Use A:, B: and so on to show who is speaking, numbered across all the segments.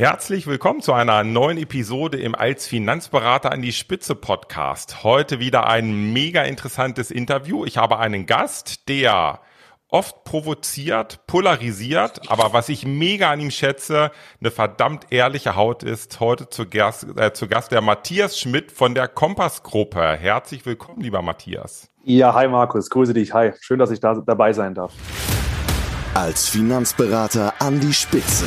A: Herzlich willkommen zu einer neuen Episode im Als Finanzberater an die Spitze Podcast. Heute wieder ein mega interessantes Interview. Ich habe einen Gast, der oft provoziert, polarisiert, aber was ich mega an ihm schätze, eine verdammt ehrliche Haut ist. Heute zu Gast, äh, zu Gast der Matthias Schmidt von der Kompass-Gruppe. Herzlich willkommen, lieber Matthias.
B: Ja, hi Markus, grüße dich. Hi, schön, dass ich da dabei sein darf.
C: Als Finanzberater an die Spitze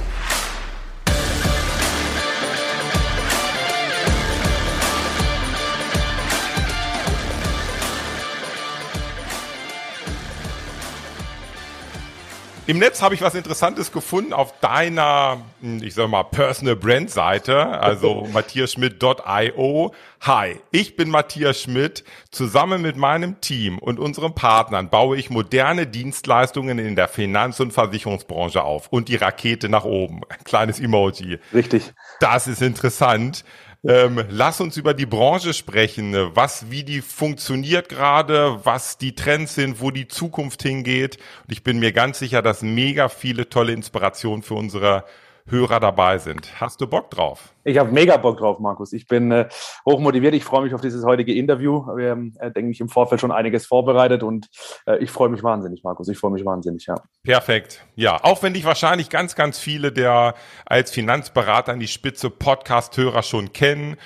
A: Im Netz habe ich was Interessantes gefunden auf deiner, hm, ich sag mal, Personal Brand Seite, also matthiasschmidt.io. Hi, ich bin Matthias Schmidt. Zusammen mit meinem Team und unseren Partnern baue ich moderne Dienstleistungen in der Finanz- und Versicherungsbranche auf. Und die Rakete nach oben. kleines Emoji.
B: Richtig.
A: Das ist interessant. Ähm, lass uns über die Branche sprechen, was, wie die funktioniert gerade, was die Trends sind, wo die Zukunft hingeht. Und ich bin mir ganz sicher, dass mega viele tolle Inspirationen für unsere Hörer dabei sind. Hast du Bock drauf?
B: Ich habe mega Bock drauf, Markus. Ich bin äh, hochmotiviert. Ich freue mich auf dieses heutige Interview. Wir haben, äh, denke ich, im Vorfeld schon einiges vorbereitet und äh, ich freue mich wahnsinnig, Markus. Ich freue mich wahnsinnig, ja.
A: Perfekt. Ja, auch wenn dich wahrscheinlich ganz, ganz viele der als Finanzberater an die Spitze Podcast-Hörer schon kennen.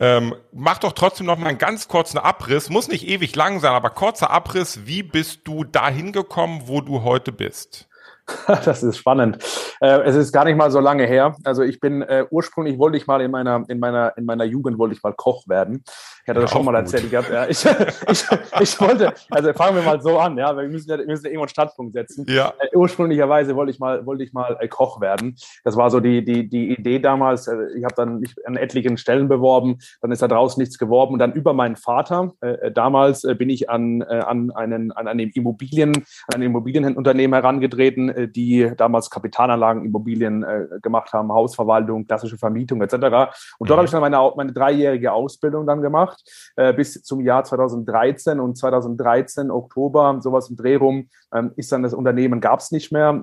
A: Ähm, mach doch trotzdem noch mal einen ganz kurzen Abriss. Muss nicht ewig lang sein, aber kurzer Abriss. Wie bist du dahin gekommen, wo du heute bist?
B: Das ist spannend. Äh, es ist gar nicht mal so lange her. Also ich bin äh, ursprünglich wollte ich mal in meiner in meiner in meiner Jugend wollte ich mal Koch werden. Ich hatte das schon mal gut. erzählt. Ich, hab, ja, ich, ich, ich, wollte, also fangen wir mal so an, ja, wir müssen ja wir müssen ja irgendwo einen Startpunkt setzen. Ja. Äh, ursprünglicherweise wollte ich mal wollte ich mal äh, Koch werden. Das war so die die die Idee damals. Äh, ich habe dann mich an etlichen Stellen beworben. Dann ist da draußen nichts geworben und dann über meinen Vater äh, damals bin ich an an einen an einem Immobilien an ein Immobilienunternehmen herangetreten äh, die damals Kapitalanlagen, Immobilien äh, gemacht haben, Hausverwaltung, klassische Vermietung etc. Und dort mhm. habe ich dann meine, meine dreijährige Ausbildung dann gemacht, äh, bis zum Jahr 2013 und 2013 Oktober, sowas im Dreh rum, ähm, ist dann das Unternehmen gab es nicht mehr,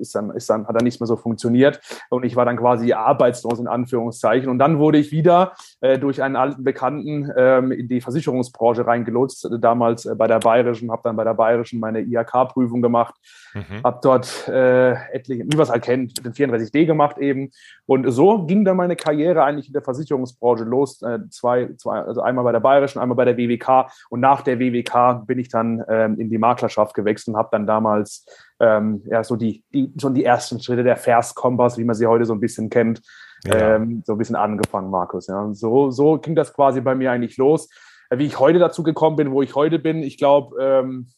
B: ist dann, ist dann, hat dann nicht mehr so funktioniert und ich war dann quasi arbeitslos in Anführungszeichen. Und dann wurde ich wieder äh, durch einen alten Bekannten ähm, in die Versicherungsbranche reingelotst, damals äh, bei der Bayerischen, habe dann bei der Bayerischen meine IHK-Prüfung gemacht, mhm. habe dort äh, etliche, wie man es halt kennt, den 34D gemacht eben. Und so ging dann meine Karriere eigentlich in der Versicherungsbranche los. Äh, zwei, zwei, also einmal bei der Bayerischen, einmal bei der WWK. Und nach der WWK bin ich dann ähm, in die Maklerschaft gewechselt und habe dann damals ähm, ja so die, die, schon die ersten Schritte der Vers-Kompass, wie man sie heute so ein bisschen kennt, ja. ähm, so ein bisschen angefangen, Markus. Ja. So, so ging das quasi bei mir eigentlich los. Äh, wie ich heute dazu gekommen bin, wo ich heute bin, ich glaube, ähm,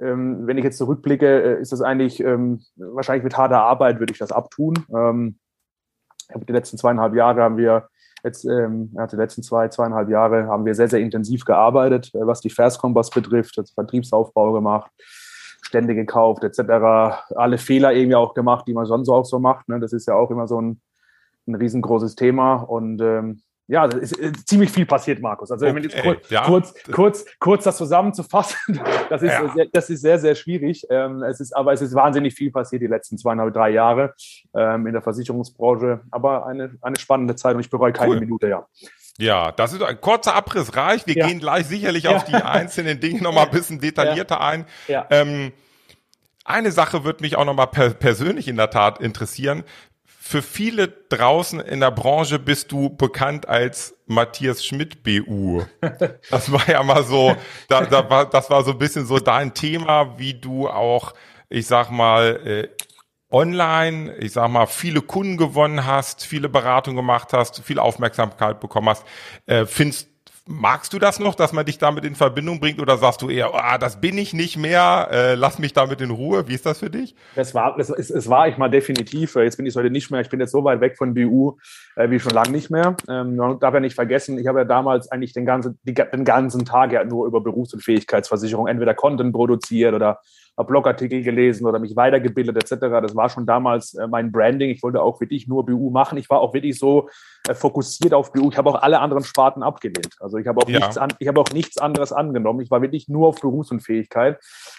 B: ähm, wenn ich jetzt zurückblicke, äh, ist das eigentlich ähm, wahrscheinlich mit harter Arbeit würde ich das abtun. Ähm, die letzten zweieinhalb Jahre haben wir jetzt, ähm, die letzten zwei, zweieinhalb Jahre haben wir sehr, sehr intensiv gearbeitet, äh, was die Verskompass betrifft, also Vertriebsaufbau gemacht, Stände gekauft, etc. Alle Fehler irgendwie auch gemacht, die man sonst auch so macht. Ne? Das ist ja auch immer so ein, ein riesengroßes Thema und ähm, ja, es ist ziemlich viel passiert, Markus. Also okay, kurz, ja. kurz, kurz, kurz das zusammenzufassen, das ist, ja. sehr, das ist sehr, sehr schwierig. Ähm, es ist, aber es ist wahnsinnig viel passiert die letzten zweieinhalb, drei Jahre ähm, in der Versicherungsbranche. Aber eine, eine spannende Zeit und ich bereue keine cool. Minute, ja.
A: Ja, das ist ein kurzer Abriss reich. Wir ja. gehen gleich sicherlich auf die einzelnen Dinge nochmal ein bisschen detaillierter ein. Ähm, eine Sache wird mich auch nochmal per persönlich in der Tat interessieren für viele draußen in der Branche bist du bekannt als Matthias Schmidt BU. Das war ja mal so, da, da war, das war so ein bisschen so dein Thema, wie du auch, ich sag mal, äh, online, ich sag mal, viele Kunden gewonnen hast, viele Beratungen gemacht hast, viel Aufmerksamkeit bekommen hast. Äh, findest Magst du das noch, dass man dich damit in Verbindung bringt oder sagst du eher, oh, das bin ich nicht mehr, äh, lass mich damit in Ruhe? Wie ist das für dich?
B: Es war, es, es war ich mal definitiv. Jetzt bin ich heute nicht mehr. Ich bin jetzt so weit weg von BU äh, wie schon lange nicht mehr. Ähm, man darf ja nicht vergessen, ich habe ja damals eigentlich den ganzen, die, den ganzen Tag ja nur über Berufs- und Fähigkeitsversicherung entweder Content produziert oder habe Blogartikel gelesen oder mich weitergebildet etc. Das war schon damals äh, mein Branding. Ich wollte auch wirklich nur BU machen. Ich war auch wirklich so äh, fokussiert auf BU. Ich habe auch alle anderen Sparten abgelehnt. Also ich habe auch, ja. nichts an, ich habe auch nichts anderes angenommen. Ich war wirklich nur auf Berufsunfähigkeit.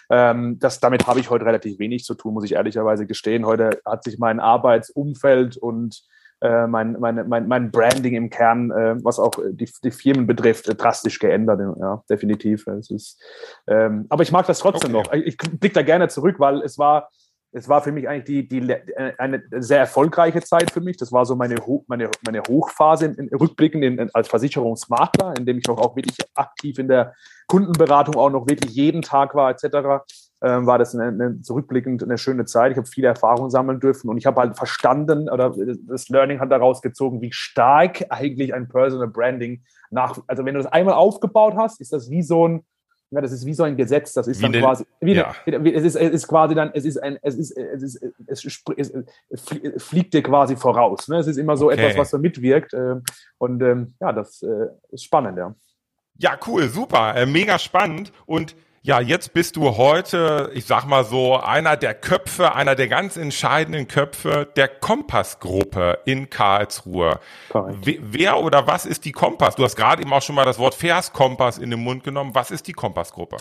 B: Ähm, das, damit habe ich heute relativ wenig zu tun, muss ich ehrlicherweise gestehen. Heute hat sich mein Arbeitsumfeld und äh, mein, mein, mein, mein Branding im Kern, äh, was auch die, die Firmen betrifft, äh, drastisch geändert. Ja, definitiv. Es ist, ähm, aber ich mag das trotzdem okay. noch. Ich, ich blicke da gerne zurück, weil es war, es war für mich eigentlich die, die, eine sehr erfolgreiche Zeit für mich. Das war so meine, meine, meine Hochphase in, in Rückblicken in, in, als Versicherungsmakler, in dem ich auch, auch wirklich aktiv in der Kundenberatung auch noch wirklich jeden Tag war, etc ähm, war das eine, eine, zurückblickend eine schöne Zeit. Ich habe viele Erfahrungen sammeln dürfen und ich habe halt verstanden oder das Learning hat daraus gezogen, wie stark eigentlich ein Personal Branding nach, also wenn du das einmal aufgebaut hast, ist das wie so ein, ja, das ist wie so ein Gesetz, das ist wie dann eine, quasi, wie, ja. es, ist, es ist quasi dann, es ist ein, es ist, es ist, es, ist, es fliegt dir quasi voraus. Ne? Es ist immer so okay. etwas, was so mitwirkt. Äh, und ähm, ja, das äh, ist spannend, ja.
A: Ja, cool, super, äh, mega spannend. Und ja, jetzt bist du heute, ich sag mal so, einer der Köpfe, einer der ganz entscheidenden Köpfe der Kompassgruppe in Karlsruhe. Correct. Wer oder was ist die Kompass? Du hast gerade eben auch schon mal das Wort Verskompass in den Mund genommen. Was ist die Kompassgruppe?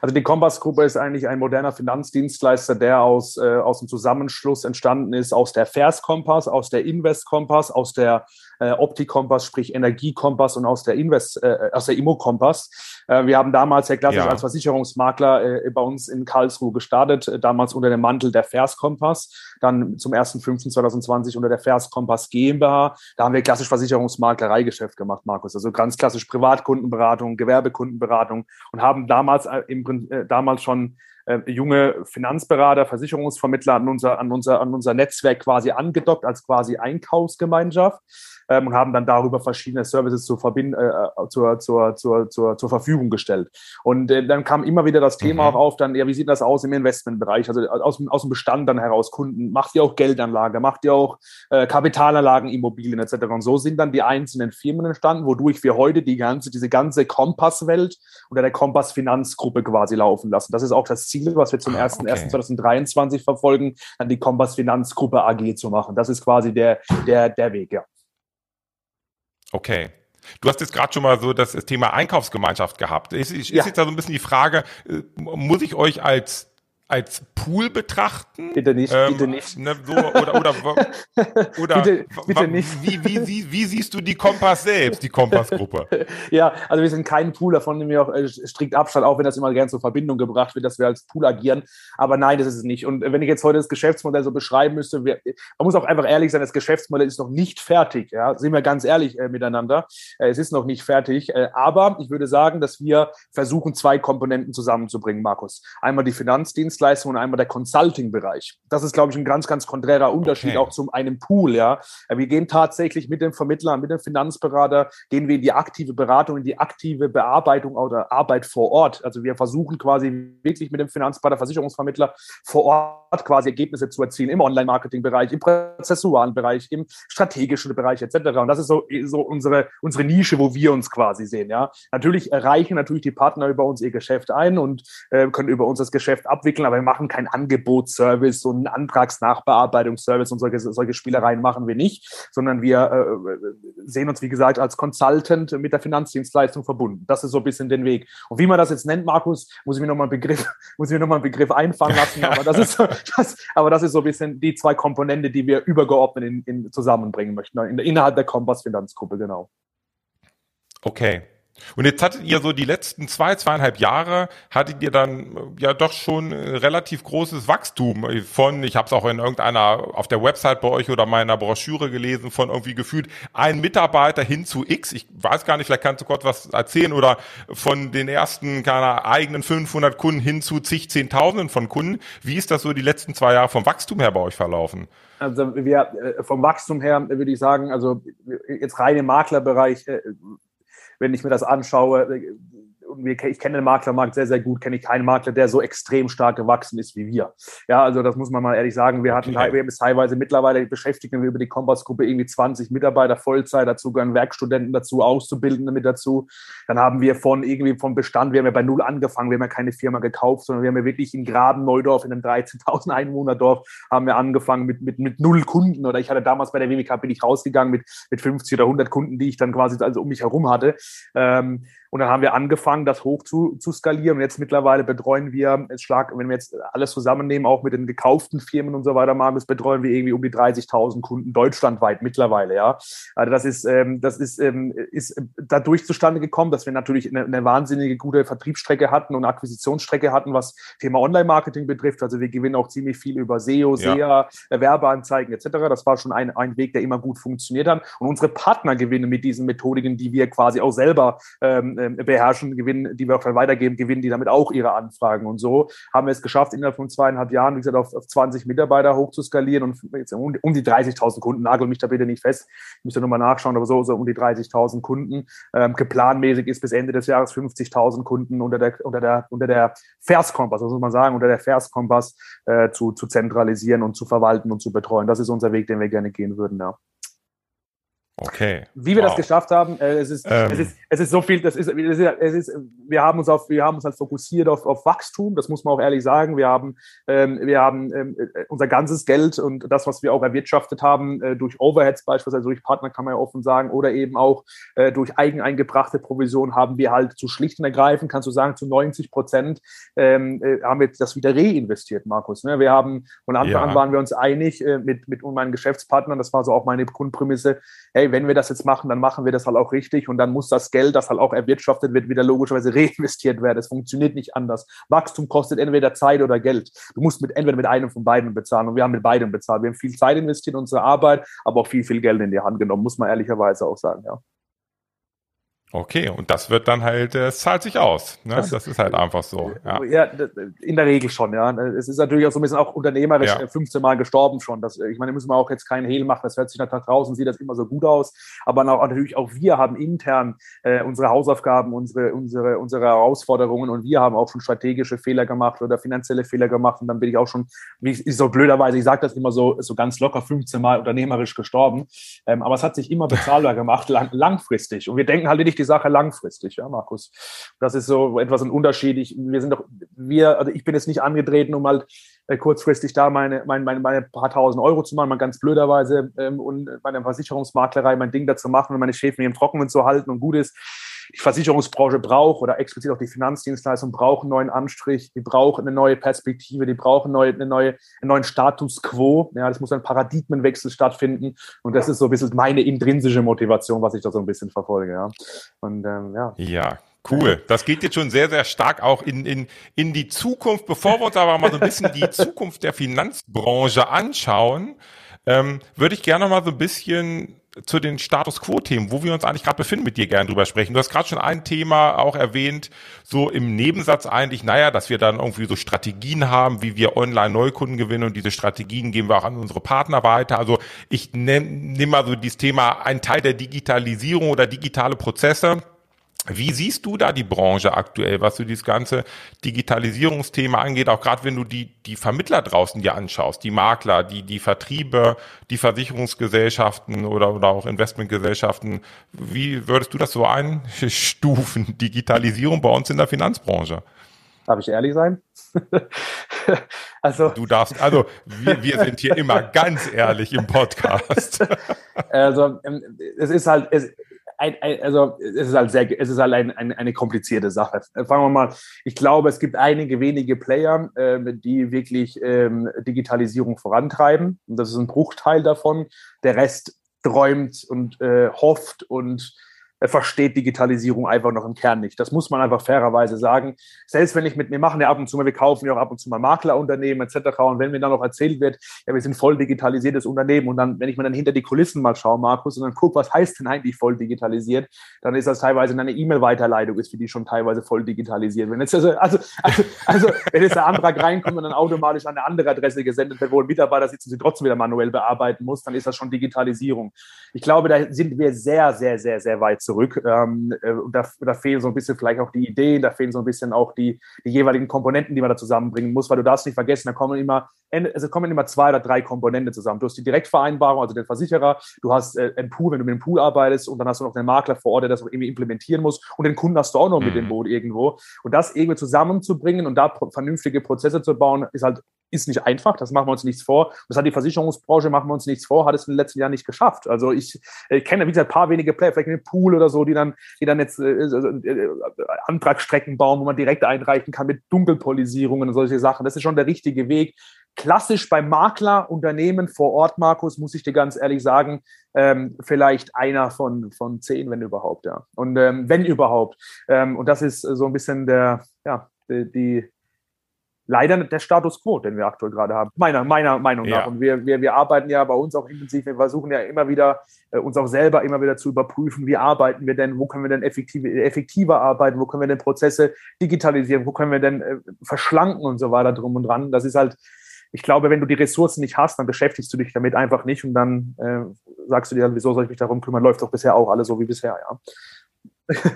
B: Also die Kompassgruppe ist eigentlich ein moderner Finanzdienstleister, der aus, äh, aus dem Zusammenschluss entstanden ist, aus der Verskompass, aus der Investkompass, aus der äh, Optikompass, sprich Energiekompass und aus der Invest, äh, aus der Immokompass. Äh, wir haben damals sehr klassisch ja. als Versicherungsmakler äh, bei uns in Karlsruhe gestartet, äh, damals unter dem Mantel der Verskompass, dann zum 1.5.2020 unter der Verskompass GmbH. Da haben wir klassisch Versicherungsmaklereigeschäft gemacht, Markus. Also ganz klassisch Privatkundenberatung, Gewerbekundenberatung und haben damals äh, im, äh, damals schon äh, junge Finanzberater, Versicherungsvermittler an unser, an, unser, an unser Netzwerk quasi angedockt als quasi Einkaufsgemeinschaft ähm, und haben dann darüber verschiedene Services zur, Verbind äh, äh, zur, zur, zur, zur, zur Verfügung gestellt. Und äh, dann kam immer wieder das Thema mhm. auch auf, dann, ja, wie sieht das aus im Investmentbereich? Also aus, aus dem Bestand dann heraus, Kunden, macht ihr auch Geldanlage, macht ihr auch äh, Kapitalanlagen, Immobilien etc. Und so sind dann die einzelnen Firmen entstanden, wodurch wir heute die ganze, diese ganze Kompasswelt unter der Kompass Finanzgruppe quasi laufen lassen. Das ist auch das Ziel, was wir zum 1.1.2023 ah, okay. verfolgen, dann die Kompass Finanzgruppe AG zu machen. Das ist quasi der, der, der Weg, ja.
A: Okay. Du hast jetzt gerade schon mal so das Thema Einkaufsgemeinschaft gehabt. Ist, ist ja. jetzt da so ein bisschen die Frage, äh, muss ich euch als als Pool betrachten?
B: Bitte nicht, ähm, bitte nicht. Ne,
A: so, oder oder, oder bitte, bitte nicht. Wie, wie, wie, wie, siehst du die Kompass selbst, die Kompassgruppe?
B: ja, also wir sind kein Pool, davon nehmen wir auch äh, strikt Abstand, auch wenn das immer gerne zur Verbindung gebracht wird, dass wir als Pool agieren. Aber nein, das ist es nicht. Und wenn ich jetzt heute das Geschäftsmodell so beschreiben müsste, wir, man muss auch einfach ehrlich sein, das Geschäftsmodell ist noch nicht fertig. Ja? Sind wir ganz ehrlich äh, miteinander. Äh, es ist noch nicht fertig. Äh, aber ich würde sagen, dass wir versuchen, zwei Komponenten zusammenzubringen, Markus. Einmal die Finanzdienste Dienstleistung und einmal der Consulting-Bereich. Das ist, glaube ich, ein ganz, ganz konträrer Unterschied okay. auch zum einem Pool. Ja, wir gehen tatsächlich mit dem Vermittler, mit dem Finanzberater, gehen wir in die aktive Beratung, in die aktive Bearbeitung oder Arbeit vor Ort. Also wir versuchen quasi wirklich mit dem Finanzberater, Versicherungsvermittler vor Ort quasi Ergebnisse zu erzielen im Online-Marketing-Bereich, im prozessualen Bereich, im strategischen Bereich etc. Und das ist so, so unsere, unsere Nische, wo wir uns quasi sehen. Ja, natürlich erreichen natürlich die Partner über uns ihr Geschäft ein und äh, können über uns das Geschäft abwickeln aber wir machen keinen Angebotsservice und einen Antragsnachbearbeitungsservice und solche, solche Spielereien machen wir nicht, sondern wir äh, sehen uns, wie gesagt, als Consultant mit der Finanzdienstleistung verbunden. Das ist so ein bisschen den Weg. Und wie man das jetzt nennt, Markus, muss ich mir nochmal einen Begriff, muss ich mir nochmal einen Begriff einfangen lassen, aber das ist, so, das, aber das ist so ein bisschen die zwei Komponente, die wir übergeordnet in, in zusammenbringen möchten, in, innerhalb der Kompass Finanzgruppe, genau.
A: Okay. Und jetzt hattet ihr so die letzten zwei, zweieinhalb Jahre, hattet ihr dann äh, ja doch schon relativ großes Wachstum von, ich habe es auch in irgendeiner, auf der Website bei euch oder meiner Broschüre gelesen, von irgendwie gefühlt ein Mitarbeiter hin zu X. Ich weiß gar nicht, vielleicht kannst du kurz was erzählen oder von den ersten, keine eigenen 500 Kunden hin zu zig, zehntausenden von Kunden. Wie ist das so die letzten zwei Jahre vom Wachstum her bei euch verlaufen?
B: Also wir, äh, vom Wachstum her würde ich sagen, also jetzt rein im Maklerbereich, äh, wenn ich mir das anschaue, wir, ich kenne den Maklermarkt sehr, sehr gut, kenne ich keinen Makler, der so extrem stark gewachsen ist wie wir. Ja, also das muss man mal ehrlich sagen. Wir hatten okay. wir haben teilweise mittlerweile beschäftigen wir über die Kompass-Gruppe irgendwie 20 Mitarbeiter Vollzeit, dazu gehören Werkstudenten dazu, Auszubildende mit dazu. Dann haben wir von irgendwie vom Bestand, wir haben ja bei Null angefangen, wir haben ja keine Firma gekauft, sondern wir haben ja wirklich in Graben, Neudorf, in einem 13.000 Einwohnerdorf, haben wir angefangen mit, mit, mit null Kunden. Oder ich hatte damals bei der WWK, bin ich rausgegangen mit, mit 50 oder 100 Kunden, die ich dann quasi also um mich herum hatte. Ähm, und dann haben wir angefangen, das hoch zu, zu skalieren. Und jetzt mittlerweile betreuen wir, schlag, wenn wir jetzt alles zusammennehmen, auch mit den gekauften Firmen und so weiter, Markus, betreuen wir irgendwie um die 30.000 Kunden deutschlandweit mittlerweile. Ja, also das ist, ähm, das ist, ähm, ist dadurch zustande gekommen, dass wir natürlich eine, eine wahnsinnige gute Vertriebsstrecke hatten und Akquisitionsstrecke hatten, was Thema Online-Marketing betrifft. Also wir gewinnen auch ziemlich viel über SEO, SEA, ja. Werbeanzeigen etc. Das war schon ein, ein Weg, der immer gut funktioniert hat. Und unsere Partner gewinnen mit diesen Methodiken, die wir quasi auch selber ähm, beherrschen, gewinnen, die wir auch dann weitergeben, gewinnen die damit auch ihre Anfragen. Und so haben wir es geschafft, innerhalb von zweieinhalb Jahren, wie gesagt, auf, auf 20 Mitarbeiter hochzuskalieren und jetzt um, um die 30.000 Kunden, nagel mich da bitte nicht fest, ich müsste nochmal nachschauen, aber so, so um die 30.000 Kunden. Ähm, geplanmäßig ist bis Ende des Jahres 50.000 Kunden unter der, unter der, unter der Verskompass, das muss man sagen, unter der Verskompass äh, zu, zu zentralisieren und zu verwalten und zu betreuen. Das ist unser Weg, den wir gerne gehen würden, ja.
A: Okay.
B: Wie wir wow. das geschafft haben, äh, es, ist, ähm. es, ist, es ist so viel, das ist, es ist, wir haben uns auf, wir haben uns halt fokussiert auf, auf Wachstum, das muss man auch ehrlich sagen. Wir haben, ähm, wir haben ähm, äh, unser ganzes Geld und das, was wir auch erwirtschaftet haben, äh, durch Overheads beispielsweise, durch Partner kann man ja offen sagen, oder eben auch äh, durch eigeneingebrachte Provision haben wir halt zu schlicht und ergreifend, kannst du sagen, zu 90 Prozent ähm, äh, haben wir das wieder reinvestiert, Markus. Ne? Wir haben, von Anfang ja. an waren wir uns einig äh, mit, mit meinen Geschäftspartnern, das war so auch meine Grundprämisse, hey, wenn wir das jetzt machen, dann machen wir das halt auch richtig und dann muss das Geld, das halt auch erwirtschaftet wird, wieder logischerweise reinvestiert werden. Es funktioniert nicht anders. Wachstum kostet entweder Zeit oder Geld. Du musst mit entweder mit einem von beiden bezahlen und wir haben mit beidem bezahlt. Wir haben viel Zeit investiert in unsere Arbeit, aber auch viel, viel Geld in die Hand genommen, muss man ehrlicherweise auch sagen, ja.
A: Okay, und das wird dann halt, es zahlt sich aus. Ne? Das, das, ist halt einfach so.
B: Ja. ja, in der Regel schon, ja. Es ist natürlich auch so ein bisschen auch unternehmerisch ja. 15 Mal gestorben schon. Das, ich meine, müssen wir auch jetzt keinen Hehl machen, das hört sich nach draußen, sieht das immer so gut aus. Aber natürlich auch wir haben intern äh, unsere Hausaufgaben, unsere, unsere, unsere Herausforderungen und wir haben auch schon strategische Fehler gemacht oder finanzielle Fehler gemacht. Und dann bin ich auch schon, wie ich so blöderweise, ich sage das immer so, so ganz locker 15 Mal unternehmerisch gestorben. Ähm, aber es hat sich immer bezahlbar gemacht, lang, langfristig. Und wir denken halt nicht die Sache langfristig, ja, Markus. Das ist so etwas ein Unterschied. Ich, wir sind doch, wir, also ich bin jetzt nicht angetreten, um halt äh, kurzfristig da meine, meine, meine, meine paar tausend Euro zu machen, mal ganz blöderweise ähm, und meine Versicherungsmaklerei mein Ding dazu machen und meine Schäfen im Trockenen zu halten und gut ist die Versicherungsbranche braucht oder explizit auch die Finanzdienstleistung brauchen einen neuen Anstrich, die brauchen eine neue Perspektive, die brauchen neue, eine neue, einen neuen Status quo. Ja, das muss ein Paradigmenwechsel stattfinden. Und das ist so ein bisschen meine intrinsische Motivation, was ich da so ein bisschen verfolge. Ja. Und
A: ähm, ja. Ja, Cool. Das geht jetzt schon sehr, sehr stark auch in, in, in die Zukunft. Bevor wir uns aber mal so ein bisschen die Zukunft der Finanzbranche anschauen, ähm, würde ich gerne mal so ein bisschen zu den Status Quo-Themen, wo wir uns eigentlich gerade befinden, mit dir gerne drüber sprechen. Du hast gerade schon ein Thema auch erwähnt, so im Nebensatz eigentlich, naja, dass wir dann irgendwie so Strategien haben, wie wir online Neukunden gewinnen und diese Strategien geben wir auch an unsere Partner weiter. Also ich nehme nehm mal so dieses Thema, ein Teil der Digitalisierung oder digitale Prozesse wie siehst du da die Branche aktuell, was so dieses ganze Digitalisierungsthema angeht, auch gerade wenn du die, die Vermittler draußen dir anschaust, die Makler, die, die Vertriebe, die Versicherungsgesellschaften oder, oder auch Investmentgesellschaften. Wie würdest du das so einstufen, Digitalisierung bei uns in der Finanzbranche?
B: Darf ich ehrlich sein?
A: also du darfst, also wir, wir sind hier immer ganz ehrlich im Podcast.
B: also ähm, es ist halt, es, ein, ein, also es ist halt sehr, es ist halt ein, ein, eine komplizierte Sache. Fangen wir mal. Ich glaube, es gibt einige wenige Player, äh, die wirklich ähm, Digitalisierung vorantreiben. Und das ist ein Bruchteil davon. Der Rest träumt und äh, hofft und versteht Digitalisierung einfach noch im Kern nicht. Das muss man einfach fairerweise sagen. Selbst wenn ich mit mir machen ja ab und zu mal, wir kaufen ja auch ab und zu mal Maklerunternehmen etc. Und wenn mir dann noch erzählt wird, ja, wir sind voll digitalisiertes Unternehmen und dann, wenn ich mir dann hinter die Kulissen mal schaue, Markus, und dann gucke, was heißt denn eigentlich voll digitalisiert, dann ist das teilweise eine E-Mail-Weiterleitung ist, für die schon teilweise voll digitalisiert. Wenn jetzt also, also, also, also wenn jetzt der Antrag reinkommt und dann automatisch an eine andere Adresse gesendet wird, wo ein Mitarbeiter sitzt und sie trotzdem wieder manuell bearbeiten muss, dann ist das schon Digitalisierung. Ich glaube, da sind wir sehr, sehr, sehr, sehr weit zurück zurück. Ähm, äh, da, da fehlen so ein bisschen vielleicht auch die Ideen, da fehlen so ein bisschen auch die, die jeweiligen Komponenten, die man da zusammenbringen muss, weil du darfst nicht vergessen, da kommen immer, es kommen immer zwei oder drei Komponenten zusammen. Du hast die Direktvereinbarung, also den Versicherer, du hast äh, einen Pool, wenn du mit dem Pool arbeitest und dann hast du noch den Makler vor Ort, der das auch irgendwie implementieren muss und den Kunden hast du auch noch mit dem mhm. Boot irgendwo. Und das irgendwie zusammenzubringen und da vernünftige Prozesse zu bauen, ist halt ist nicht einfach, das machen wir uns nichts vor. Das hat die Versicherungsbranche, machen wir uns nichts vor, hat es in den letzten Jahren nicht geschafft. Also ich äh, kenne, wie gesagt, ein paar wenige Player, vielleicht einen Pool oder so, die dann, die dann jetzt äh, äh, Antragsstrecken bauen, wo man direkt einreichen kann mit Dunkelpolisierungen und solche Sachen. Das ist schon der richtige Weg. Klassisch beim Maklerunternehmen vor Ort, Markus, muss ich dir ganz ehrlich sagen, ähm, vielleicht einer von, von zehn, wenn überhaupt, ja. Und ähm, wenn überhaupt. Ähm, und das ist so ein bisschen der, ja, die leider der Status quo, den wir aktuell gerade haben, meiner, meiner Meinung nach. Ja. Und wir, wir, wir arbeiten ja bei uns auch intensiv, wir versuchen ja immer wieder, äh, uns auch selber immer wieder zu überprüfen, wie arbeiten wir denn, wo können wir denn effektiv, effektiver arbeiten, wo können wir denn Prozesse digitalisieren, wo können wir denn äh, verschlanken und so weiter drum und dran. Das ist halt, ich glaube, wenn du die Ressourcen nicht hast, dann beschäftigst du dich damit einfach nicht und dann äh, sagst du dir, wieso soll ich mich darum kümmern, läuft doch bisher auch alles so wie bisher, ja.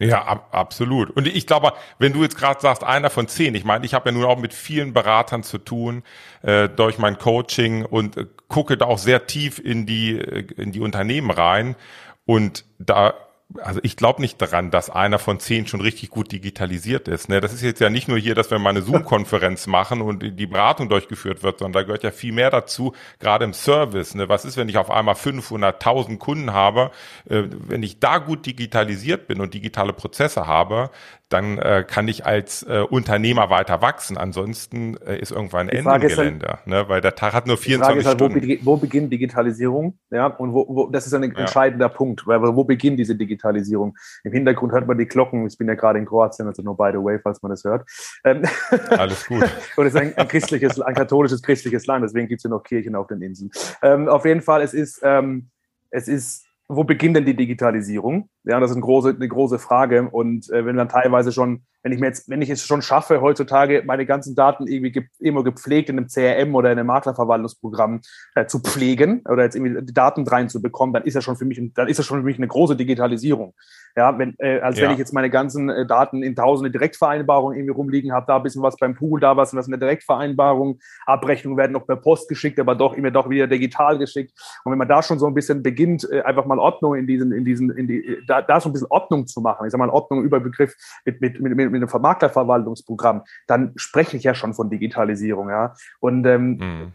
A: Ja, ab, absolut. Und ich glaube, wenn du jetzt gerade sagst, einer von zehn, ich meine, ich habe ja nun auch mit vielen Beratern zu tun äh, durch mein Coaching und äh, gucke da auch sehr tief in die äh, in die Unternehmen rein und da also ich glaube nicht daran, dass einer von zehn schon richtig gut digitalisiert ist. Ne? Das ist jetzt ja nicht nur hier, dass wir mal eine Zoom-Konferenz machen und die Beratung durchgeführt wird, sondern da gehört ja viel mehr dazu, gerade im Service. Ne? Was ist, wenn ich auf einmal 500.000 Kunden habe? Äh, wenn ich da gut digitalisiert bin und digitale Prozesse habe, dann äh, kann ich als äh, Unternehmer weiter wachsen. Ansonsten äh, ist irgendwann ein Ende im Gelände, ne? weil der Tag hat nur 24 halt, Stunden.
B: Wo, wo, beginnt Digitalisierung? Ja, und wo, wo das ist ein entscheidender ja. Punkt, weil wo beginnt diese Digitalisierung? Im Hintergrund hört man die Glocken. Ich bin ja gerade in Kroatien, also nur by the way, falls man das hört.
A: Ähm, Alles gut.
B: und es ist ein, ein, christliches, ein katholisches christliches Land, deswegen gibt es ja noch Kirchen auf den Inseln. Ähm, auf jeden Fall, es ist, ähm, es ist wo beginnt denn die Digitalisierung? Ja, das ist eine große, eine große Frage. Und äh, wenn dann teilweise schon, wenn ich mir jetzt, wenn ich es schon schaffe, heutzutage meine ganzen Daten irgendwie ge immer gepflegt in einem CRM oder in einem Maklerverwaltungsprogramm äh, zu pflegen oder jetzt irgendwie die Daten reinzubekommen, dann ist das schon für mich, dann ist das schon für mich eine große Digitalisierung. Ja, wenn, äh, als ja. wenn ich jetzt meine ganzen äh, Daten in tausende Direktvereinbarungen irgendwie rumliegen habe, da ein bisschen was beim Pool, da was, was in der Direktvereinbarung, Abrechnungen werden noch per Post geschickt, aber doch immer doch wieder digital geschickt. Und wenn man da schon so ein bisschen beginnt, äh, einfach mal Ordnung in diesen, in diesen, in die, da, da so ein bisschen Ordnung zu machen, ich sag mal Ordnung über Begriff mit, mit, mit, mit einem Vermarkterverwaltungsprogramm, dann spreche ich ja schon von Digitalisierung, ja. Und ähm, mhm.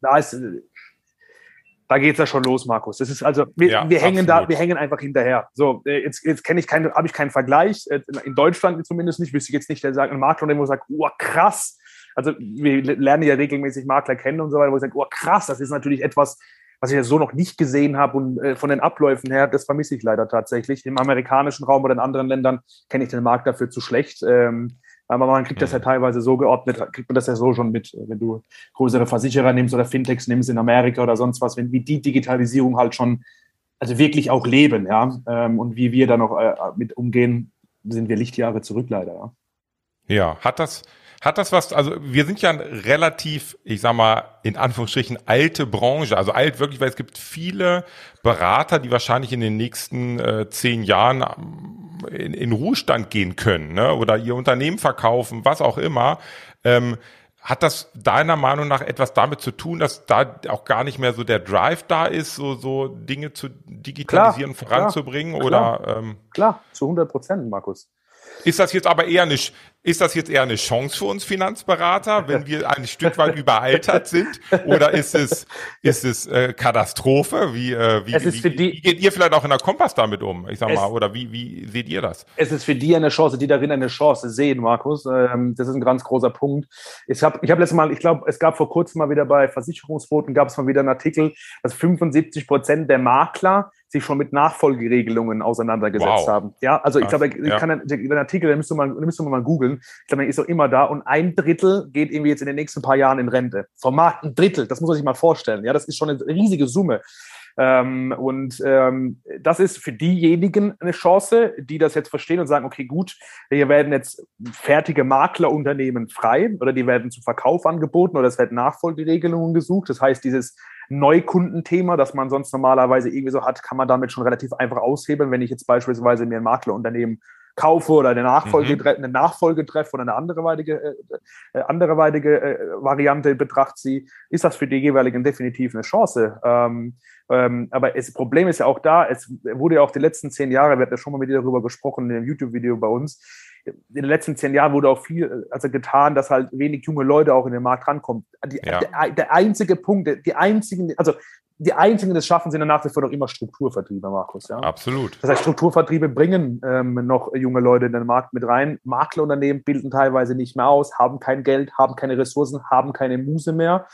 B: da ist da geht's ja schon los, Markus. Das ist also, wir, ja, wir hängen absolut. da, wir hängen einfach hinterher. So, äh, jetzt, jetzt kenne ich keinen, habe ich keinen Vergleich, äh, in Deutschland zumindest nicht, wüsste ich jetzt nicht, der sagt, ein Makler, der sagt, oh krass. Also wir lernen ja regelmäßig Makler kennen und so weiter, wo ich sage, oh krass, das ist natürlich etwas, was ich ja so noch nicht gesehen habe und äh, von den Abläufen her, das vermisse ich leider tatsächlich. Im amerikanischen Raum oder in anderen Ländern kenne ich den Markt dafür zu schlecht. Ähm, aber man kriegt das ja teilweise so geordnet, kriegt man das ja so schon mit, wenn du größere Versicherer nimmst oder Fintechs nimmst in Amerika oder sonst was, wenn wie die Digitalisierung halt schon, also wirklich auch leben, ja. Ähm, und wie wir da noch äh, mit umgehen, sind wir Lichtjahre zurück leider, ja.
A: Ja, hat das, hat das was, also wir sind ja ein relativ, ich sag mal, in Anführungsstrichen alte Branche, also alt wirklich, weil es gibt viele Berater, die wahrscheinlich in den nächsten äh, zehn Jahren ähm, in, in Ruhestand gehen können ne? oder ihr Unternehmen verkaufen, was auch immer. Ähm, hat das deiner Meinung nach etwas damit zu tun, dass da auch gar nicht mehr so der Drive da ist, so, so Dinge zu digitalisieren, klar, voranzubringen? Klar, oder,
B: ähm, klar, zu 100 Prozent, Markus.
A: Ist das jetzt aber eher nicht, ist das jetzt eher eine Chance für uns Finanzberater, wenn wir ein Stück weit überaltert sind? Oder ist es, ist es äh, Katastrophe? Wie, äh, wie, wie, wie, geht ihr vielleicht auch in der Kompass damit um? Ich sag mal, oder wie, wie seht ihr das?
B: Es ist für die eine Chance, die darin eine Chance sehen, Markus. Ähm, das ist ein ganz großer Punkt. Ich habe ich hab letztes Mal, ich glaube, es gab vor kurzem mal wieder bei Versicherungsquoten, gab es mal wieder einen Artikel, dass 75 Prozent der Makler sich schon mit Nachfolgeregelungen auseinandergesetzt wow. haben. Ja, also ich glaube, ich ja. kann den Artikel, den müsste man, den müsste man mal googeln. Ich glaube, der ist auch immer da und ein Drittel geht irgendwie jetzt in den nächsten paar Jahren in Rente. Vom Markt ein Drittel, das muss man sich mal vorstellen. Ja, das ist schon eine riesige Summe. Ähm, und ähm, das ist für diejenigen eine Chance, die das jetzt verstehen und sagen, okay, gut, hier werden jetzt fertige Maklerunternehmen frei oder die werden zum Verkauf angeboten oder es werden Nachfolgeregelungen gesucht. Das heißt, dieses Neukundenthema, das man sonst normalerweise irgendwie so hat, kann man damit schon relativ einfach aushebeln. Wenn ich jetzt beispielsweise mir ein Maklerunternehmen kaufe oder eine Nachfolge, mhm. eine Nachfolge treffe oder eine anderweitige, äh, äh, anderweitige äh, Variante in Betracht ziehe, ist das für die jeweiligen definitiv eine Chance. Ähm, ähm, aber das Problem ist ja auch da, es wurde ja auch die letzten zehn Jahre, wir hatten ja schon mal mit dir darüber gesprochen in dem YouTube-Video bei uns, in den letzten zehn Jahren wurde auch viel also getan, dass halt wenig junge Leute auch in den Markt rankommen. Die, ja. der, der, einzige Punkt, die einzigen, also die einzigen, die es schaffen, sind nach wie vor noch immer Strukturvertriebe, Markus. Ja?
A: Absolut.
B: Das heißt, Strukturvertriebe bringen ähm, noch junge Leute in den Markt mit rein. Maklerunternehmen bilden teilweise nicht mehr aus, haben kein Geld, haben keine Ressourcen, haben keine Muse mehr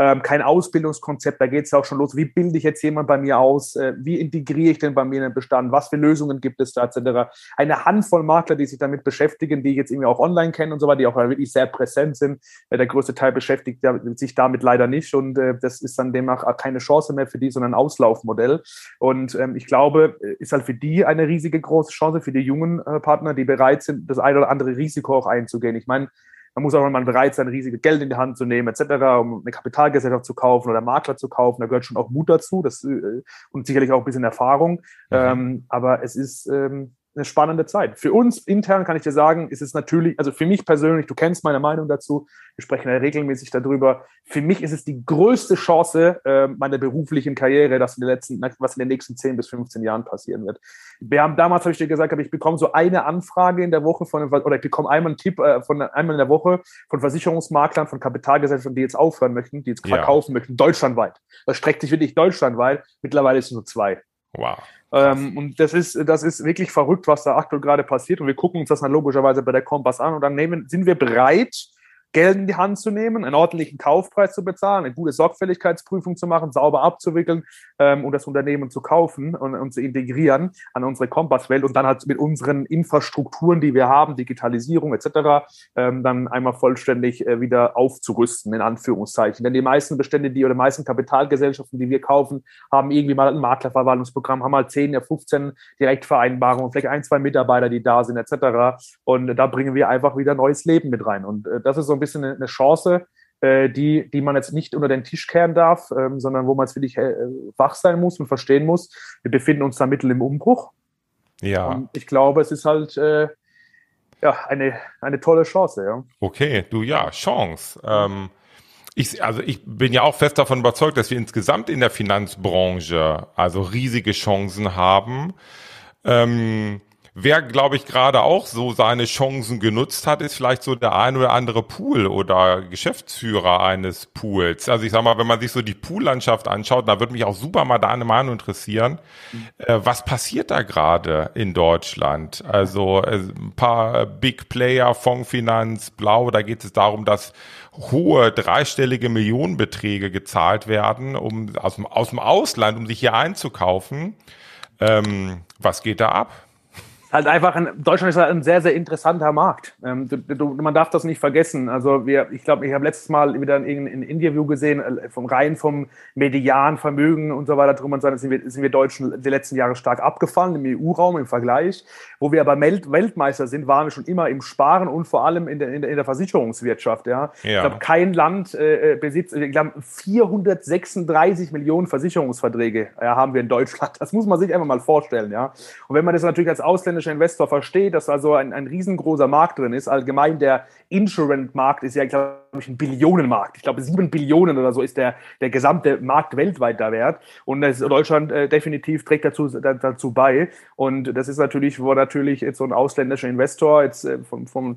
B: ähm, kein Ausbildungskonzept, da geht es auch schon los. Wie bilde ich jetzt jemand bei mir aus? Äh, wie integriere ich denn bei mir den Bestand? Was für Lösungen gibt es da etc.? Eine Handvoll Makler, die sich damit beschäftigen, die ich jetzt irgendwie auch online kennen und so weiter, die auch wirklich sehr präsent sind. Äh, der größte Teil beschäftigt sich damit leider nicht und äh, das ist dann demnach keine Chance mehr für die, sondern ein Auslaufmodell. Und ähm, ich glaube, äh, ist halt für die eine riesige große Chance, für die jungen äh, Partner, die bereit sind, das eine oder andere Risiko auch einzugehen. Ich meine, man muss auch mal bereit sein, riesige Geld in die Hand zu nehmen, etc., um eine Kapitalgesellschaft zu kaufen oder Makler zu kaufen. Da gehört schon auch Mut dazu das, äh, und sicherlich auch ein bisschen Erfahrung. Mhm. Ähm, aber es ist, ähm, eine spannende Zeit. Für uns intern kann ich dir sagen, ist es natürlich, also für mich persönlich, du kennst meine Meinung dazu, wir sprechen ja regelmäßig darüber. Für mich ist es die größte Chance äh, meiner beruflichen Karriere, dass in den letzten, was in den nächsten 10 bis 15 Jahren passieren wird. Wir haben damals, habe ich dir gesagt, ich bekomme so eine Anfrage in der Woche von, oder ich bekomme einmal einen Tipp äh, von einmal in der Woche von Versicherungsmaklern, von Kapitalgesellschaften, die jetzt aufhören möchten, die jetzt ja. verkaufen möchten, deutschlandweit. Das streckt sich wirklich deutschlandweit. Mittlerweile ist es nur zwei. Wow. Ähm, und das ist, das ist wirklich verrückt, was da aktuell gerade passiert. Und wir gucken uns das dann logischerweise bei der Kompass an und dann nehmen, sind wir bereit, Geld in die Hand zu nehmen, einen ordentlichen Kaufpreis zu bezahlen, eine gute Sorgfältigkeitsprüfung zu machen, sauber abzuwickeln ähm, und das Unternehmen zu kaufen und, und zu integrieren an unsere Kompasswelt und dann halt mit unseren Infrastrukturen, die wir haben, Digitalisierung etc., ähm, dann einmal vollständig äh, wieder aufzurüsten, in Anführungszeichen. Denn die meisten Bestände, die oder die meisten Kapitalgesellschaften, die wir kaufen, haben irgendwie mal ein Maklerverwaltungsprogramm, haben mal 10, ja 15 Direktvereinbarungen, vielleicht ein, zwei Mitarbeiter, die da sind etc. Und da bringen wir einfach wieder neues Leben mit rein. Und äh, das ist so ein bisschen eine Chance, äh, die, die man jetzt nicht unter den Tisch kehren darf, ähm, sondern wo man jetzt wirklich äh, wach sein muss und verstehen muss. Wir befinden uns da mitten im Umbruch. Ja. Und ich glaube, es ist halt äh, ja, eine, eine tolle Chance. Ja.
A: Okay, du ja, Chance. Ähm, ich, also ich bin ja auch fest davon überzeugt, dass wir insgesamt in der Finanzbranche also riesige Chancen haben. Ähm, Wer, glaube ich, gerade auch so seine Chancen genutzt hat, ist vielleicht so der ein oder andere Pool oder Geschäftsführer eines Pools. Also ich sag mal, wenn man sich so die Poollandschaft anschaut, da würde mich auch super mal deine Meinung interessieren. Mhm. Äh, was passiert da gerade in Deutschland? Also äh, ein paar Big Player, Fondsfinanz, Blau, da geht es darum, dass hohe dreistellige Millionenbeträge gezahlt werden, um aus dem, aus dem Ausland, um sich hier einzukaufen. Ähm, was geht da ab?
B: Halt einfach ein, Deutschland ist halt ein sehr, sehr interessanter Markt. Ähm, du, du, man darf das nicht vergessen. Also wir, ich glaube, ich habe letztes Mal wieder ein, ein Interview gesehen, äh, vom rein vom median Vermögen und so weiter drum und so, sind wir, sind wir Deutschen die letzten Jahre stark abgefallen im EU-Raum im Vergleich. Wo wir aber Weltmeister sind, waren wir schon immer im Sparen und vor allem in der, in der, in der Versicherungswirtschaft. Ja. ja. Ich glaube, kein Land äh, äh besitzt, ich glaube, 436 Millionen Versicherungsverträge ja, haben wir in Deutschland. Das muss man sich einfach mal vorstellen. Ja. Und wenn man das natürlich als Ausländer ausländischer Investor versteht, dass also ein, ein riesengroßer Markt drin ist. Allgemein der Insurance-Markt ist ja, glaube ich, ein Billionenmarkt. Ich glaube, sieben Billionen oder so ist der, der gesamte Markt weltweit da wert. Und Deutschland äh, definitiv trägt dazu, dazu bei. Und das ist natürlich, wo natürlich jetzt so ein ausländischer Investor jetzt äh, vom, vom,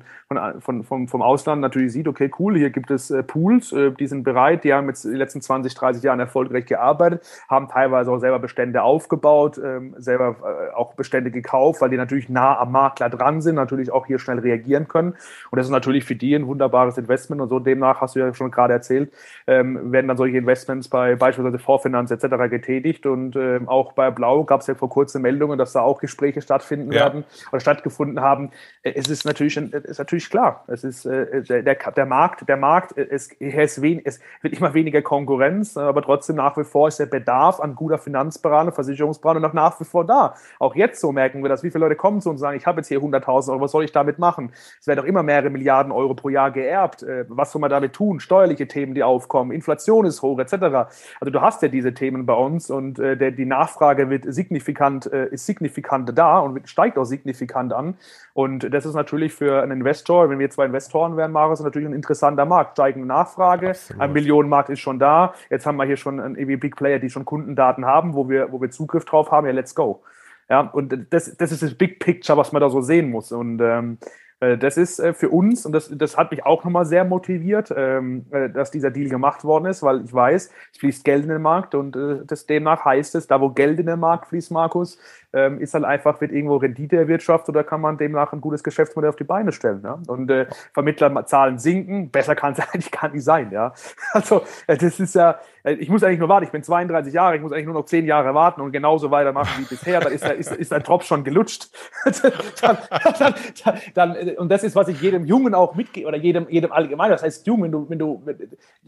B: von, vom, vom Ausland natürlich sieht, okay, cool, hier gibt es äh, Pools, äh, die sind bereit, die haben jetzt den letzten 20, 30 Jahren erfolgreich gearbeitet, haben teilweise auch selber Bestände aufgebaut, ähm, selber äh, auch Bestände gekauft, weil die natürlich natürlich nah am Makler dran sind, natürlich auch hier schnell reagieren können. Und das ist natürlich für die ein wunderbares Investment. Und so demnach hast du ja schon gerade erzählt, ähm, werden dann solche Investments bei beispielsweise Vorfinanz etc. getätigt. Und ähm, auch bei Blau gab es ja vor kurzem Meldungen, dass da auch Gespräche stattfinden ja. werden oder stattgefunden haben. Äh, es ist natürlich, ist natürlich klar. Es ist äh, der, der Markt, der Markt, äh, es, es, wen, es wird immer weniger Konkurrenz, aber trotzdem nach wie vor ist der Bedarf an guter Finanzberatung, Versicherungsberatung noch nach wie vor da. Auch jetzt so merken wir, dass wie viele Leute kommen zu uns und sagen, ich habe jetzt hier 100.000 Euro, was soll ich damit machen? Es werden doch immer mehrere Milliarden Euro pro Jahr geerbt. Äh, was soll man damit tun? Steuerliche Themen, die aufkommen, Inflation ist hoch, etc. Also du hast ja diese Themen bei uns und äh, der, die Nachfrage wird signifikant, äh, ist signifikant da und steigt auch signifikant an. Und das ist natürlich für einen Investor, wenn wir zwei Investoren wären, Marius, natürlich ein interessanter Markt. Steigende Nachfrage, Absolut. ein Millionenmarkt ist schon da. Jetzt haben wir hier schon einen Big Player, die schon Kundendaten haben, wo wir, wo wir Zugriff drauf haben. Ja, let's go. Ja, und das, das ist das Big Picture, was man da so sehen muss. Und ähm, äh, das ist äh, für uns, und das, das hat mich auch nochmal sehr motiviert, ähm, äh, dass dieser Deal gemacht worden ist, weil ich weiß, es fließt Geld in den Markt und das demnach heißt es, da wo Geld in den Markt fließt, Markus, ähm, ist halt einfach, wird irgendwo Rendite erwirtschaftet oder kann man demnach ein gutes Geschäftsmodell auf die Beine stellen. Ja? Und äh, Vermittlerzahlen sinken, besser kann es eigentlich gar nicht sein. Ja? Also das ist ja, ich muss eigentlich nur warten, ich bin 32 Jahre, ich muss eigentlich nur noch 10 Jahre warten und genauso weitermachen wie bisher, dann ist, ist, ist ein Tropf schon gelutscht. dann, dann, dann, und das ist, was ich jedem Jungen auch mitgebe, oder jedem, jedem allgemein, das heißt, Jung, wenn du, wenn du,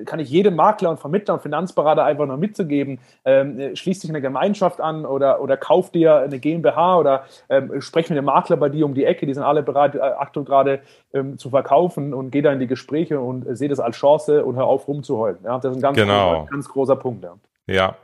B: kann ich jedem Makler und Vermittler und Finanzberater einfach noch mitzugeben, ähm, schließ dich eine Gemeinschaft an oder, oder kauf dir eine GmbH oder ähm, sprech mit dem Makler bei dir um die Ecke, die sind alle bereit, äh, aktuell gerade ähm, zu verkaufen und geh da in die Gespräche und äh, sehe das als Chance und hör auf rumzuheulen. Ja, das ist ein ganz,
A: genau.
B: großer, ganz großer Punkt. Ja.
A: ja.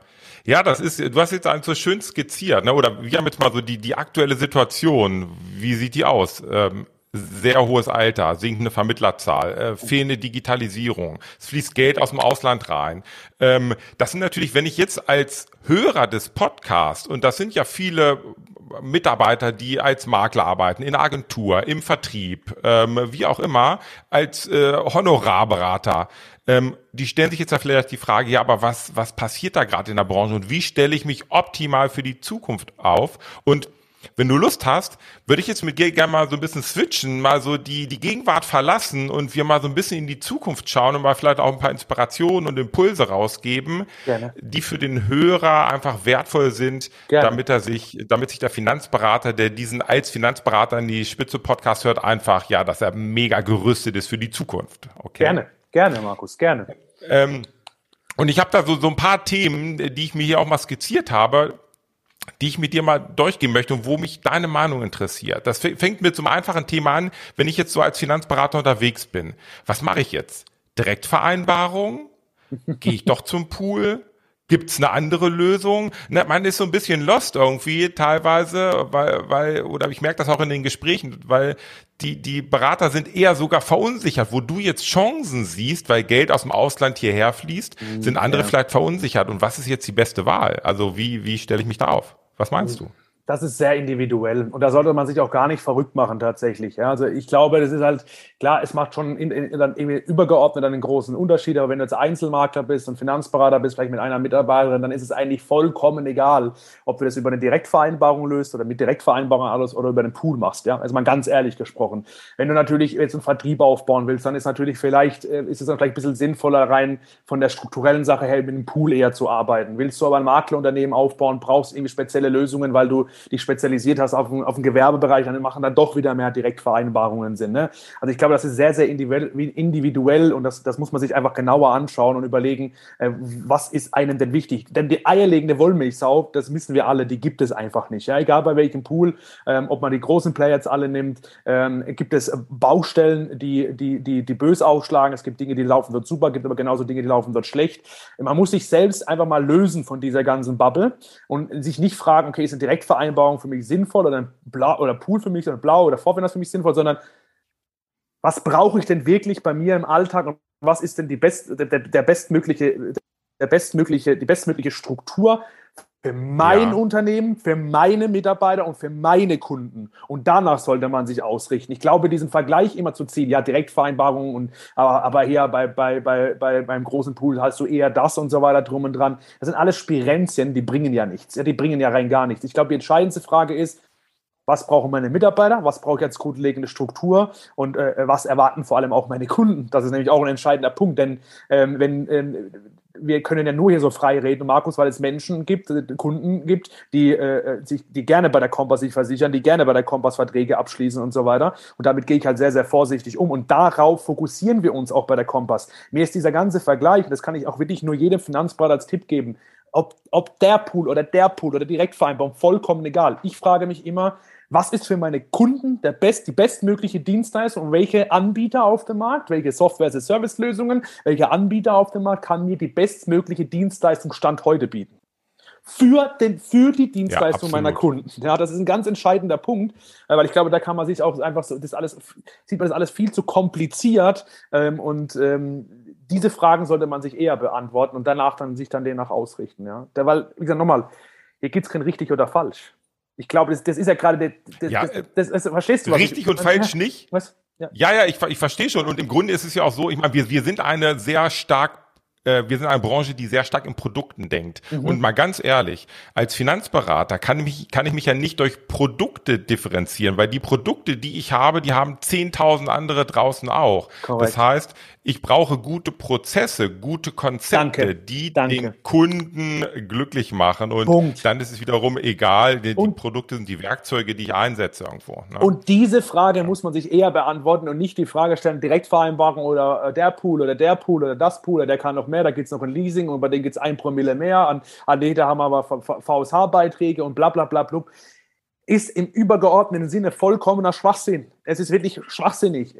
A: Ja, das ist, du hast jetzt so schön skizziert, ne? oder wir haben jetzt mal so die, die aktuelle Situation. Wie sieht die aus? Ähm, sehr hohes Alter, sinkende Vermittlerzahl, äh, fehlende Digitalisierung, es fließt Geld aus dem Ausland rein. Ähm, das sind natürlich, wenn ich jetzt als Hörer des Podcasts, und das sind ja viele Mitarbeiter, die als Makler arbeiten, in der Agentur, im Vertrieb, ähm, wie auch immer, als äh, Honorarberater, ähm, die stellen sich jetzt ja vielleicht die Frage, ja, aber was, was passiert da gerade in der Branche und wie stelle ich mich optimal für die Zukunft auf? Und wenn du Lust hast, würde ich jetzt mit dir gerne mal so ein bisschen switchen, mal so die, die Gegenwart verlassen und wir mal so ein bisschen in die Zukunft schauen und mal vielleicht auch ein paar Inspirationen und Impulse rausgeben, gerne. die für den Hörer einfach wertvoll sind, gerne. damit er sich, damit sich der Finanzberater, der diesen als Finanzberater in die Spitze Podcast hört, einfach, ja, dass er mega gerüstet ist für die Zukunft.
B: Okay. Gerne, gerne, Markus, gerne.
A: Ähm, und ich habe da so, so ein paar Themen, die ich mir hier auch mal skizziert habe, die ich mit dir mal durchgehen möchte und wo mich deine Meinung interessiert. Das fängt so einem einfachen Thema an, wenn ich jetzt so als Finanzberater unterwegs bin. Was mache ich jetzt? Direktvereinbarung? Gehe ich doch zum Pool? Gibt's eine andere Lösung? Ne, man ist so ein bisschen lost irgendwie teilweise, weil, weil, oder ich merke das auch in den Gesprächen, weil die, die Berater sind eher sogar verunsichert. Wo du jetzt Chancen siehst, weil Geld aus dem Ausland hierher fließt, mhm, sind andere ja. vielleicht verunsichert. Und was ist jetzt die beste Wahl? Also wie, wie stelle ich mich da auf? Was meinst du?
B: Das ist sehr individuell und da sollte man sich auch gar nicht verrückt machen tatsächlich. Ja, also ich glaube, das ist halt klar, es macht schon in, in, dann irgendwie übergeordnet einen großen Unterschied. Aber wenn du jetzt Einzelmakler bist und Finanzberater bist, vielleicht mit einer Mitarbeiterin, dann ist es eigentlich vollkommen egal, ob du das über eine Direktvereinbarung löst oder mit Direktvereinbarung alles oder über einen Pool machst. Ja, also mal ganz ehrlich gesprochen. Wenn du natürlich jetzt einen Vertrieb aufbauen willst, dann ist natürlich vielleicht äh, ist es dann vielleicht ein bisschen sinnvoller rein von der strukturellen Sache her mit einem Pool eher zu arbeiten. Willst du aber ein Maklerunternehmen aufbauen, brauchst irgendwie spezielle Lösungen, weil du dich spezialisiert hast auf, auf den Gewerbebereich, dann machen dann doch wieder mehr Direktvereinbarungen Sinn. Ne? Also ich glaube, das ist sehr, sehr individuell und das, das muss man sich einfach genauer anschauen und überlegen, äh, was ist einem denn wichtig? Denn die eierlegende Wollmilchsau, das wissen wir alle, die gibt es einfach nicht. Ja? Egal bei welchem Pool, ähm, ob man die großen Player jetzt alle nimmt, ähm, gibt es Baustellen, die, die, die, die bös aufschlagen. Es gibt Dinge, die laufen dort super, gibt aber genauso Dinge, die laufen dort schlecht. Man muss sich selbst einfach mal lösen von dieser ganzen Bubble und sich nicht fragen, okay, ist eine Direktvereinbarung Vereinbarung für mich sinnvoll oder, ein Blau, oder Pool für mich oder Blau oder Vorwärts für mich sinnvoll, sondern was brauche ich denn wirklich bei mir im Alltag und was ist denn die best, der, der bestmögliche, der bestmögliche, die bestmögliche Struktur für mein ja. Unternehmen, für meine Mitarbeiter und für meine Kunden. Und danach sollte man sich ausrichten. Ich glaube, diesen Vergleich immer zu ziehen, ja, Direktvereinbarungen und aber, aber hier bei, bei, bei, bei, beim großen Pool hast du eher das und so weiter drum und dran. Das sind alles Spirenzien, die bringen ja nichts. Ja, die bringen ja rein gar nichts. Ich glaube, die entscheidendste Frage ist, was brauchen meine Mitarbeiter, was brauche ich als grundlegende Struktur und äh, was erwarten vor allem auch meine Kunden. Das ist nämlich auch ein entscheidender Punkt, denn ähm, wenn ähm, wir können ja nur hier so frei reden, Markus, weil es Menschen gibt, äh, Kunden gibt, die, äh, sich, die gerne bei der Kompass sich versichern, die gerne bei der Kompass Verträge abschließen und so weiter. Und damit gehe ich halt sehr, sehr vorsichtig um. Und darauf fokussieren wir uns auch bei der Kompass. Mir ist dieser ganze Vergleich, das kann ich auch wirklich nur jedem Finanzberater als Tipp geben, ob, ob der Pool oder der Pool oder Direktvereinbarung, vollkommen egal. Ich frage mich immer, was ist für meine Kunden der best, die bestmögliche Dienstleistung und welche Anbieter auf dem Markt, welche Software-as-a-Service-Lösungen, welche Anbieter auf dem Markt kann mir die bestmögliche Dienstleistung Stand heute bieten. Für, den, für die Dienstleistung ja, meiner Kunden. Ja, das ist ein ganz entscheidender Punkt, äh, weil ich glaube, da kann man sich auch einfach so, das alles, sieht man das alles viel zu kompliziert ähm, und ähm, diese Fragen sollte man sich eher beantworten und danach dann sich dann demnach ausrichten. Ja? Der, weil, wie gesagt, nochmal, hier gibt es kein richtig oder falsch. Ich glaube, das, das ist ja gerade, das,
A: ja, das, das, verstehst du? Was richtig ich, und falsch nicht. Was? Ja, ja, ja ich, ich verstehe schon. Und im Grunde ist es ja auch so, ich meine, wir, wir sind eine sehr stark äh, wir sind eine Branche, die sehr stark in Produkten denkt. Mhm. Und mal ganz ehrlich, als Finanzberater kann ich, mich, kann ich mich ja nicht durch Produkte differenzieren, weil die Produkte, die ich habe, die haben 10.000 andere draußen auch. Korrekt. Das heißt, ich brauche gute Prozesse, gute Konzepte, Danke. die Danke. den Kunden glücklich machen. Und Punkt. dann ist es wiederum egal, die, die, Produkte sind die Werkzeuge, die ich einsetze irgendwo.
B: Ne? Und diese Frage muss man sich eher beantworten und nicht die Frage stellen, Direktvereinbarung oder äh, der Pool oder der Pool oder das Pool oder der kann noch mehr, da gibt es noch ein Leasing und bei denen gibt es ein Promille mehr. An, da haben wir aber VSH-Beiträge und bla bla bla bla. Ist im übergeordneten Sinne vollkommener Schwachsinn. Es ist wirklich schwachsinnig.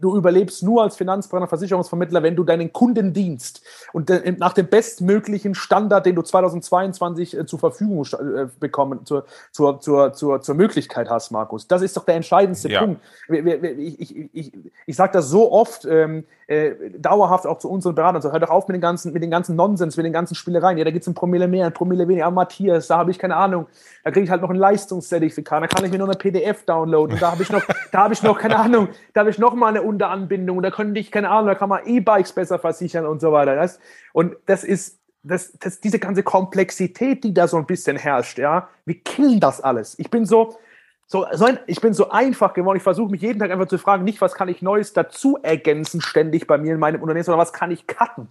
B: Du überlebst nur als Finanzberater, Versicherungsvermittler, wenn du deinen Kunden dienst und nach dem bestmöglichen Standard, den du 2022 äh, zur Verfügung äh, bekommen, zur, zur, zur, zur, zur Möglichkeit hast, Markus. Das ist doch der entscheidendste ja. Punkt. Ich, ich, ich, ich sage das so oft, ähm, äh, dauerhaft auch zu unseren Beratern, so hör doch auf mit den ganzen, mit den ganzen Nonsens, mit den ganzen Spielereien. Ja, da gibt es ein Promille mehr, ein Promille weniger. Ah, Matthias, da habe ich keine Ahnung. Da kriege ich halt noch ein Leistungszertifikat, da kann ich mir nur eine PDF downloaden. Da habe ich noch, da habe ich noch, keine Ahnung, da habe ich noch mal eine Unteranbindung, da könnte ich, keine Ahnung, da kann man E-Bikes besser versichern und so weiter. Das, und das ist, das, das, diese ganze Komplexität, die da so ein bisschen herrscht, ja, wir killen das alles. Ich bin so, so, so ein, ich bin so einfach geworden. Ich versuche mich jeden Tag einfach zu fragen, nicht was kann ich Neues dazu ergänzen, ständig bei mir in meinem Unternehmen, sondern was kann ich cutten.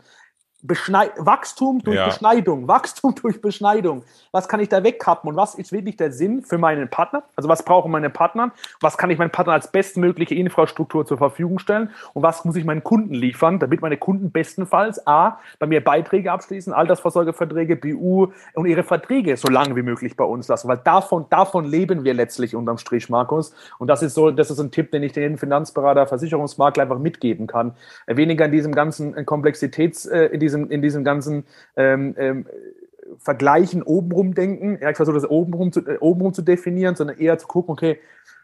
B: Beschneid Wachstum durch ja. Beschneidung, Wachstum durch Beschneidung. Was kann ich da wegkappen und was ist wirklich der Sinn für meinen Partner? Also was brauchen meine Partner? Was kann ich meinen Partnern als bestmögliche Infrastruktur zur Verfügung stellen? Und was muss ich meinen Kunden liefern, damit meine Kunden bestenfalls A, bei mir Beiträge abschließen, Altersvorsorgeverträge, BU und ihre Verträge so lange wie möglich bei uns lassen. Weil davon, davon leben wir letztlich unterm Strich, Markus. Und das ist so, das ist ein Tipp, den ich den Finanzberater, Versicherungsmakler einfach mitgeben kann. Weniger in diesem ganzen Komplexitäts, äh, in diesem, in diesem ganzen ähm, ähm, Vergleichen obenrum denken. Ja, ich versuche das obenrum zu, äh, obenrum zu definieren, sondern eher zu gucken, okay,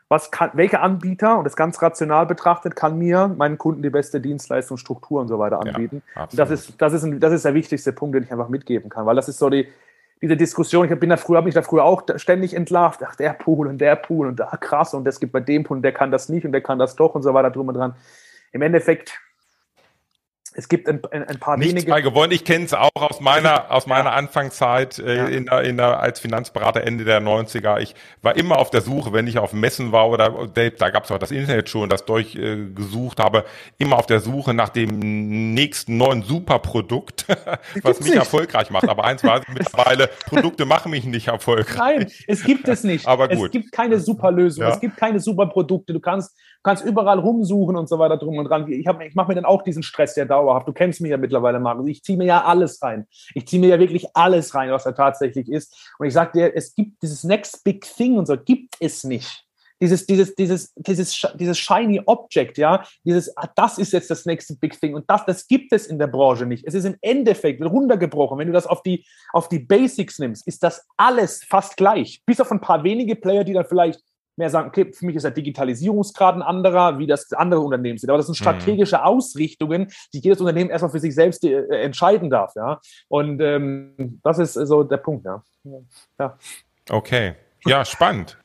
B: was kann, welcher Anbieter, und das ganz rational betrachtet, kann mir meinen Kunden die beste Dienstleistung, Struktur und so weiter anbieten. Ja, das, ist, das, ist ein, das ist der wichtigste Punkt, den ich einfach mitgeben kann, weil das ist so die, diese Diskussion, ich bin da früher, habe mich da früher auch ständig entlarvt, ach, der Pool und der Pool und da krass und das gibt bei dem Pool und der kann das nicht und der kann das doch und so weiter drum und dran. Im Endeffekt es gibt ein, ein paar
A: Nichts wenige. Bei gewonnen. Ich kenne es auch aus meiner aus meiner ja. Anfangszeit äh, ja. in, der, in der, als Finanzberater Ende der 90er. Ich war immer auf der Suche, wenn ich auf Messen war oder da gab es auch das Internet schon, das durchgesucht äh, habe, immer auf der Suche nach dem nächsten neuen Superprodukt, was mich nicht. erfolgreich macht. Aber eins war mittlerweile, Produkte machen mich nicht erfolgreich.
B: Nein, es gibt es nicht. Aber gut. Es gibt keine Superlösung, ja. es gibt keine Superprodukte. Du kannst kannst überall rumsuchen und so weiter drum und dran. Ich, ich mache mir dann auch diesen Stress ja dauerhaft. Du kennst mich ja mittlerweile, Markus. Ich ziehe mir ja alles rein. Ich ziehe mir ja wirklich alles rein, was da tatsächlich ist. Und ich sage dir, es gibt dieses Next Big Thing und so, gibt es nicht. Dieses, dieses, dieses, dieses, dieses shiny Object, ja, dieses, ah, das ist jetzt das nächste Big Thing und das, das gibt es in der Branche nicht. Es ist im Endeffekt runtergebrochen. Wenn du das auf die, auf die Basics nimmst, ist das alles fast gleich. Bis auf ein paar wenige Player, die dann vielleicht mehr sagen, okay, für mich ist der Digitalisierungsgrad ein anderer, wie das andere Unternehmen sind. Aber das sind mhm. strategische mhm. Ausrichtungen, die jedes Unternehmen erstmal für sich selbst äh, entscheiden darf. Ja? Und ähm, das ist so der Punkt. Ja.
A: ja. Okay. Ja, spannend.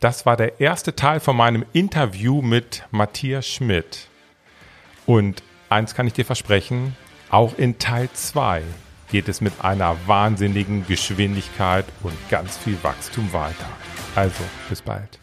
A: Das war der erste Teil von meinem Interview mit Matthias Schmidt. Und eins kann ich dir versprechen, auch in Teil 2 geht es mit einer wahnsinnigen Geschwindigkeit und ganz viel Wachstum weiter. Also, bis bald.